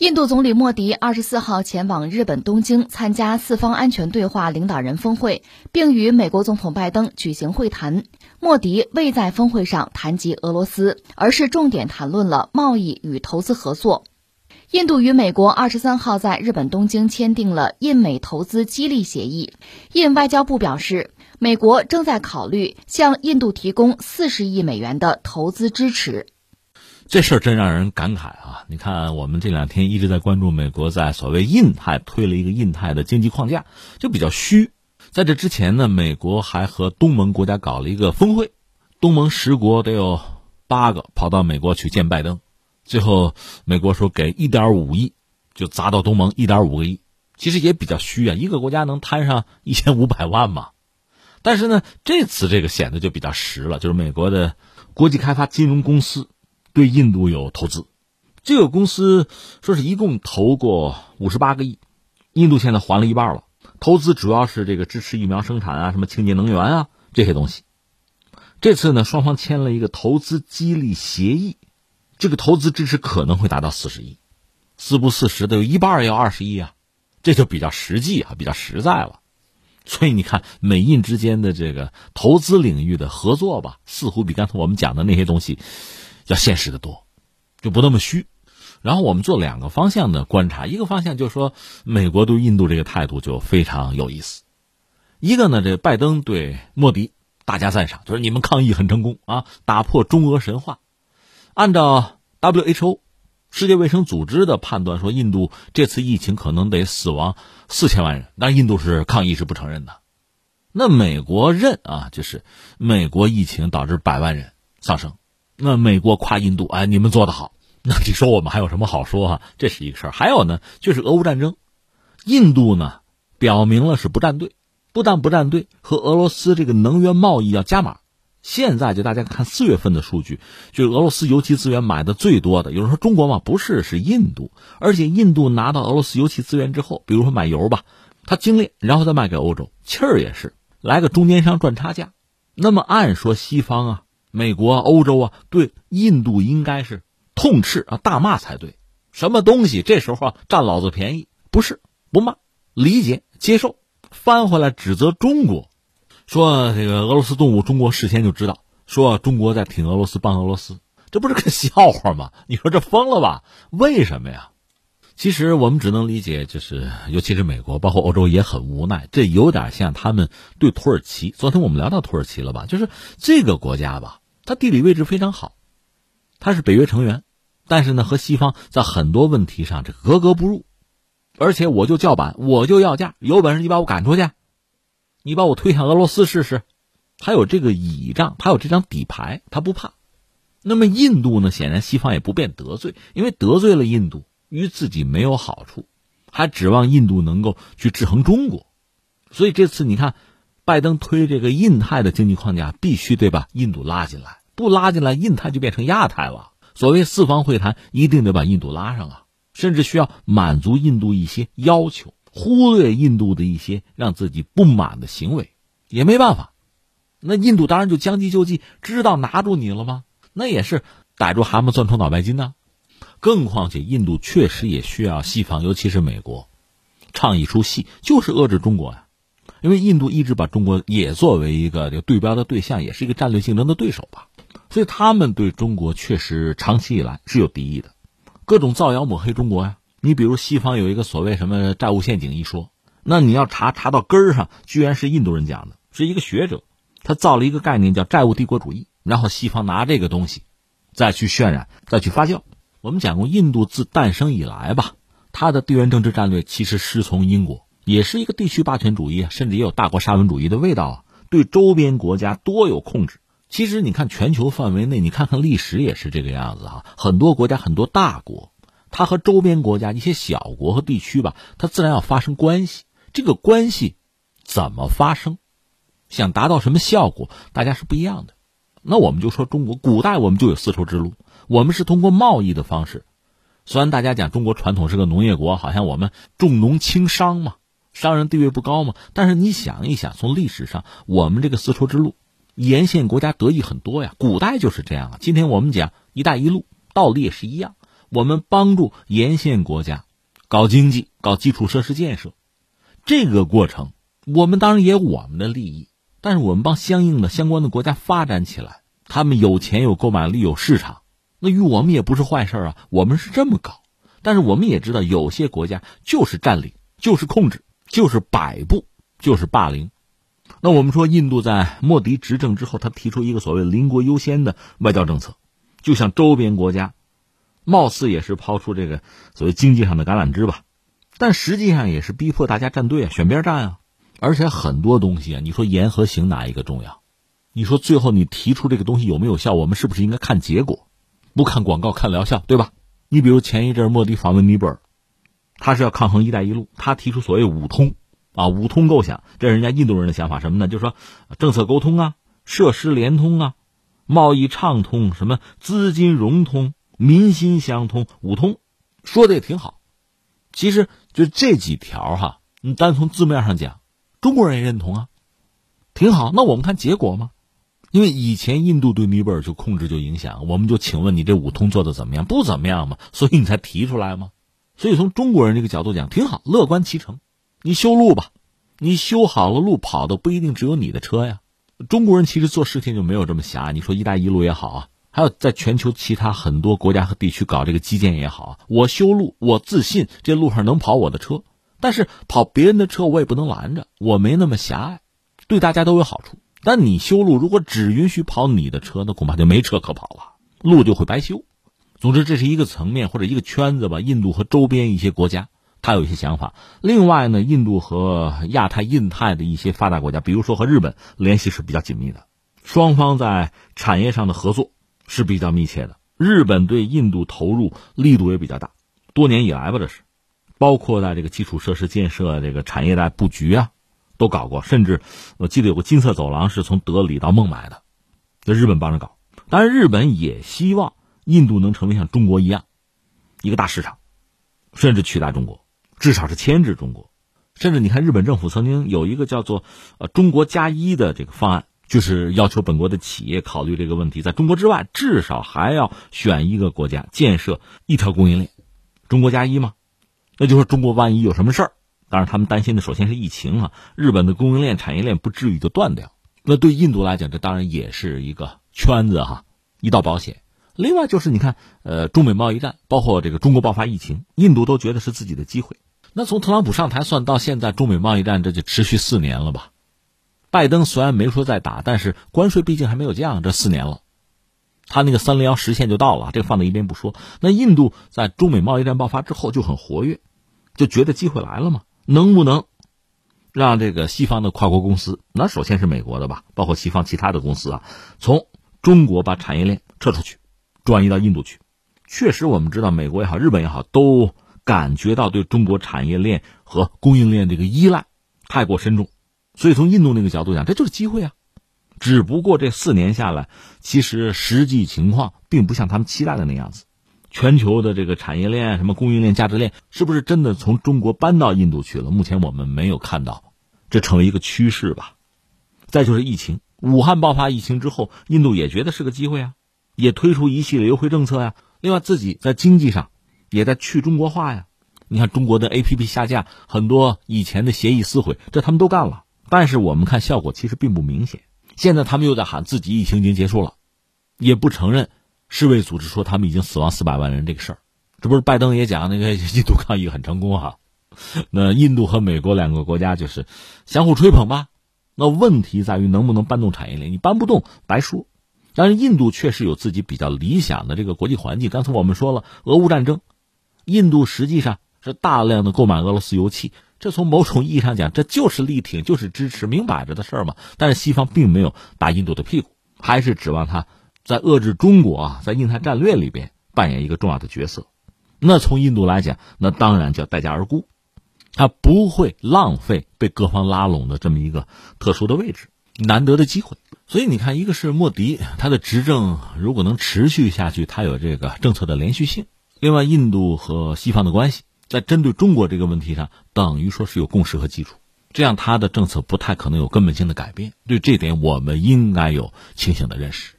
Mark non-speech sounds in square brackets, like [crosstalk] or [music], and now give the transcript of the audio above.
印度总理莫迪二十四号前往日本东京参加四方安全对话领导人峰会，并与美国总统拜登举行会谈。莫迪未在峰会上谈及俄罗斯，而是重点谈论了贸易与投资合作。印度与美国二十三号在日本东京签订了印美投资激励协议。印外交部表示，美国正在考虑向印度提供四十亿美元的投资支持。这事儿真让人感慨啊！你看，我们这两天一直在关注美国在所谓印太推了一个印太的经济框架，就比较虚。在这之前呢，美国还和东盟国家搞了一个峰会，东盟十国得有八个跑到美国去见拜登，最后美国说给一点五亿，就砸到东盟一点五个亿，其实也比较虚啊，一个国家能摊上一千五百万嘛？但是呢，这次这个显得就比较实了，就是美国的国际开发金融公司。对印度有投资，这个公司说是一共投过五十八个亿，印度现在还了一半了。投资主要是这个支持疫苗生产啊，什么清洁能源啊这些东西。这次呢，双方签了一个投资激励协议，这个投资支持可能会达到四十亿，四不四十的有一半要二十亿啊，这就比较实际啊，比较实在了。所以你看，美印之间的这个投资领域的合作吧，似乎比刚才我们讲的那些东西。要现实的多，就不那么虚。然后我们做两个方向的观察，一个方向就是说，美国对印度这个态度就非常有意思。一个呢，这拜登对莫迪大加赞赏，就是你们抗疫很成功啊，打破中俄神话。按照 WHO 世界卫生组织的判断，说印度这次疫情可能得死亡四千万人，但印度是抗议是不承认的。那美国认啊，就是美国疫情导致百万人丧生。那美国夸印度，哎，你们做得好。[laughs] 那你说我们还有什么好说啊？这是一个事儿。还有呢，就是俄乌战争，印度呢表明了是不站队，不但不站队，和俄罗斯这个能源贸易要加码。现在就大家看四月份的数据，就是俄罗斯油气资源买的最多的。有人说中国嘛，不是，是印度。而且印度拿到俄罗斯油气资源之后，比如说买油吧，它精炼，然后再卖给欧洲，气儿也是来个中间商赚差价。那么按说西方啊。美国、欧洲啊，对印度应该是痛斥啊、大骂才对。什么东西这时候啊占老子便宜？不是不骂，理解接受。翻回来指责中国，说这个俄罗斯动武，中国事先就知道，说中国在挺俄罗斯，帮俄罗斯，这不是个笑话吗？你说这疯了吧？为什么呀？其实我们只能理解，就是尤其是美国，包括欧洲也很无奈。这有点像他们对土耳其。昨天我们聊到土耳其了吧？就是这个国家吧。它地理位置非常好，它是北约成员，但是呢，和西方在很多问题上这格格不入，而且我就叫板，我就要价，有本事你把我赶出去，你把我推向俄罗斯试试，他有这个倚仗，他有这张底牌，他不怕。那么印度呢？显然西方也不便得罪，因为得罪了印度，于自己没有好处，还指望印度能够去制衡中国，所以这次你看，拜登推这个印太的经济框架，必须得把印度拉进来。不拉进来，印太就变成亚太了。所谓四方会谈，一定得把印度拉上啊，甚至需要满足印度一些要求，忽略印度的一些让自己不满的行为，也没办法。那印度当然就将计就计，知道拿住你了吗？那也是逮住蛤蟆钻出脑白金呢。更况且，印度确实也需要西方，尤其是美国，唱一出戏，就是遏制中国呀。因为印度一直把中国也作为一个这个对标的对象，也是一个战略竞争的对手吧。所以他们对中国确实长期以来是有敌意的，各种造谣抹黑中国呀。你比如西方有一个所谓什么债务陷阱一说，那你要查查到根儿上，居然是印度人讲的，是一个学者，他造了一个概念叫债务帝国主义，然后西方拿这个东西再去渲染、再去发酵。我们讲过，印度自诞生以来吧，它的地缘政治战略其实师从英国，也是一个地区霸权主义，甚至也有大国沙文主义的味道啊，对周边国家多有控制。其实你看，全球范围内，你看看历史也是这个样子啊。很多国家，很多大国，它和周边国家一些小国和地区吧，它自然要发生关系。这个关系怎么发生，想达到什么效果，大家是不一样的。那我们就说中国，古代我们就有丝绸之路，我们是通过贸易的方式。虽然大家讲中国传统是个农业国，好像我们重农轻商嘛，商人地位不高嘛。但是你想一想，从历史上，我们这个丝绸之路。沿线国家得益很多呀，古代就是这样啊。今天我们讲“一带一路”，道理也是一样。我们帮助沿线国家搞经济、搞基础设施建设，这个过程我们当然也有我们的利益，但是我们帮相应的相关的国家发展起来，他们有钱、有购买力、有市场，那与我们也不是坏事啊。我们是这么搞，但是我们也知道，有些国家就是占领、就是控制、就是摆布、就是霸凌。那我们说，印度在莫迪执政之后，他提出一个所谓“邻国优先”的外交政策，就像周边国家，貌似也是抛出这个所谓经济上的橄榄枝吧，但实际上也是逼迫大家站队啊，选边站啊。而且很多东西啊，你说言和行哪一个重要？你说最后你提出这个东西有没有效？我们是不是应该看结果，不看广告，看疗效，对吧？你比如前一阵莫迪访问尼泊尔，他是要抗衡“一带一路”，他提出所谓“五通”。啊，五通构想，这是人家印度人的想法，什么呢？就是说，政策沟通啊，设施联通啊，贸易畅通，什么资金融通，民心相通，五通，说的也挺好。其实就这几条哈，你单从字面上讲，中国人也认同啊，挺好。那我们看结果嘛，因为以前印度对尼泊尔就控制就影响，我们就请问你这五通做的怎么样？不怎么样嘛，所以你才提出来嘛。所以从中国人这个角度讲，挺好，乐观其成。你修路吧，你修好了路，跑的不一定只有你的车呀。中国人其实做事情就没有这么狭。你说“一带一路”也好啊，还有在全球其他很多国家和地区搞这个基建也好，我修路，我自信这路上能跑我的车，但是跑别人的车我也不能拦着，我没那么狭隘，对大家都有好处。但你修路如果只允许跑你的车，那恐怕就没车可跑了，路就会白修。总之，这是一个层面或者一个圈子吧。印度和周边一些国家。他有一些想法。另外呢，印度和亚太、印太的一些发达国家，比如说和日本联系是比较紧密的，双方在产业上的合作是比较密切的。日本对印度投入力度也比较大，多年以来吧，这是，包括在这个基础设施建设、这个产业带布局啊，都搞过。甚至我记得有个金色走廊是从德里到孟买的，这日本帮着搞。当然，日本也希望印度能成为像中国一样一个大市场，甚至取代中国。至少是牵制中国，甚至你看，日本政府曾经有一个叫做“呃中国加一”的这个方案，就是要求本国的企业考虑这个问题，在中国之外，至少还要选一个国家建设一条供应链，中国加一吗。那就是中国万一有什么事儿，当然他们担心的首先是疫情啊，日本的供应链产业链不至于就断掉。那对印度来讲，这当然也是一个圈子哈，一道保险。另外就是你看，呃，中美贸易战，包括这个中国爆发疫情，印度都觉得是自己的机会。那从特朗普上台算到现在，中美贸易战这就持续四年了吧？拜登虽然没说再打，但是关税毕竟还没有降，这四年了，他那个三零幺实现就到了，这个放在一边不说。那印度在中美贸易战爆发之后就很活跃，就觉得机会来了嘛？能不能让这个西方的跨国公司，那首先是美国的吧，包括西方其他的公司啊，从中国把产业链撤出去，转移到印度去？确实，我们知道美国也好，日本也好，都。感觉到对中国产业链和供应链这个依赖太过深重，所以从印度那个角度讲，这就是机会啊。只不过这四年下来，其实实际情况并不像他们期待的那样子。全球的这个产业链、什么供应链、价值链，是不是真的从中国搬到印度去了？目前我们没有看到，这成为一个趋势吧。再就是疫情，武汉爆发疫情之后，印度也觉得是个机会啊，也推出一系列优惠政策呀。另外，自己在经济上。也在去中国化呀，你看中国的 A P P 下架，很多以前的协议撕毁，这他们都干了。但是我们看效果其实并不明显。现在他们又在喊自己疫情已经结束了，也不承认世卫组织说他们已经死亡四百万人这个事儿。这不是拜登也讲那个 [laughs] 印度抗疫很成功哈？那印度和美国两个国家就是相互吹捧吧。那问题在于能不能搬动产业链？你搬不动白说。但是印度确实有自己比较理想的这个国际环境。刚才我们说了，俄乌战争。印度实际上是大量的购买俄罗斯油气，这从某种意义上讲，这就是力挺，就是支持，明摆着的事儿嘛。但是西方并没有打印度的屁股，还是指望他在遏制中国啊，在印太战略里边扮演一个重要的角色。那从印度来讲，那当然就要待价而沽，他不会浪费被各方拉拢的这么一个特殊的位置，难得的机会。所以你看，一个是莫迪，他的执政如果能持续下去，他有这个政策的连续性。另外，印度和西方的关系在针对中国这个问题上，等于说是有共识和基础，这样他的政策不太可能有根本性的改变。对这点，我们应该有清醒的认识。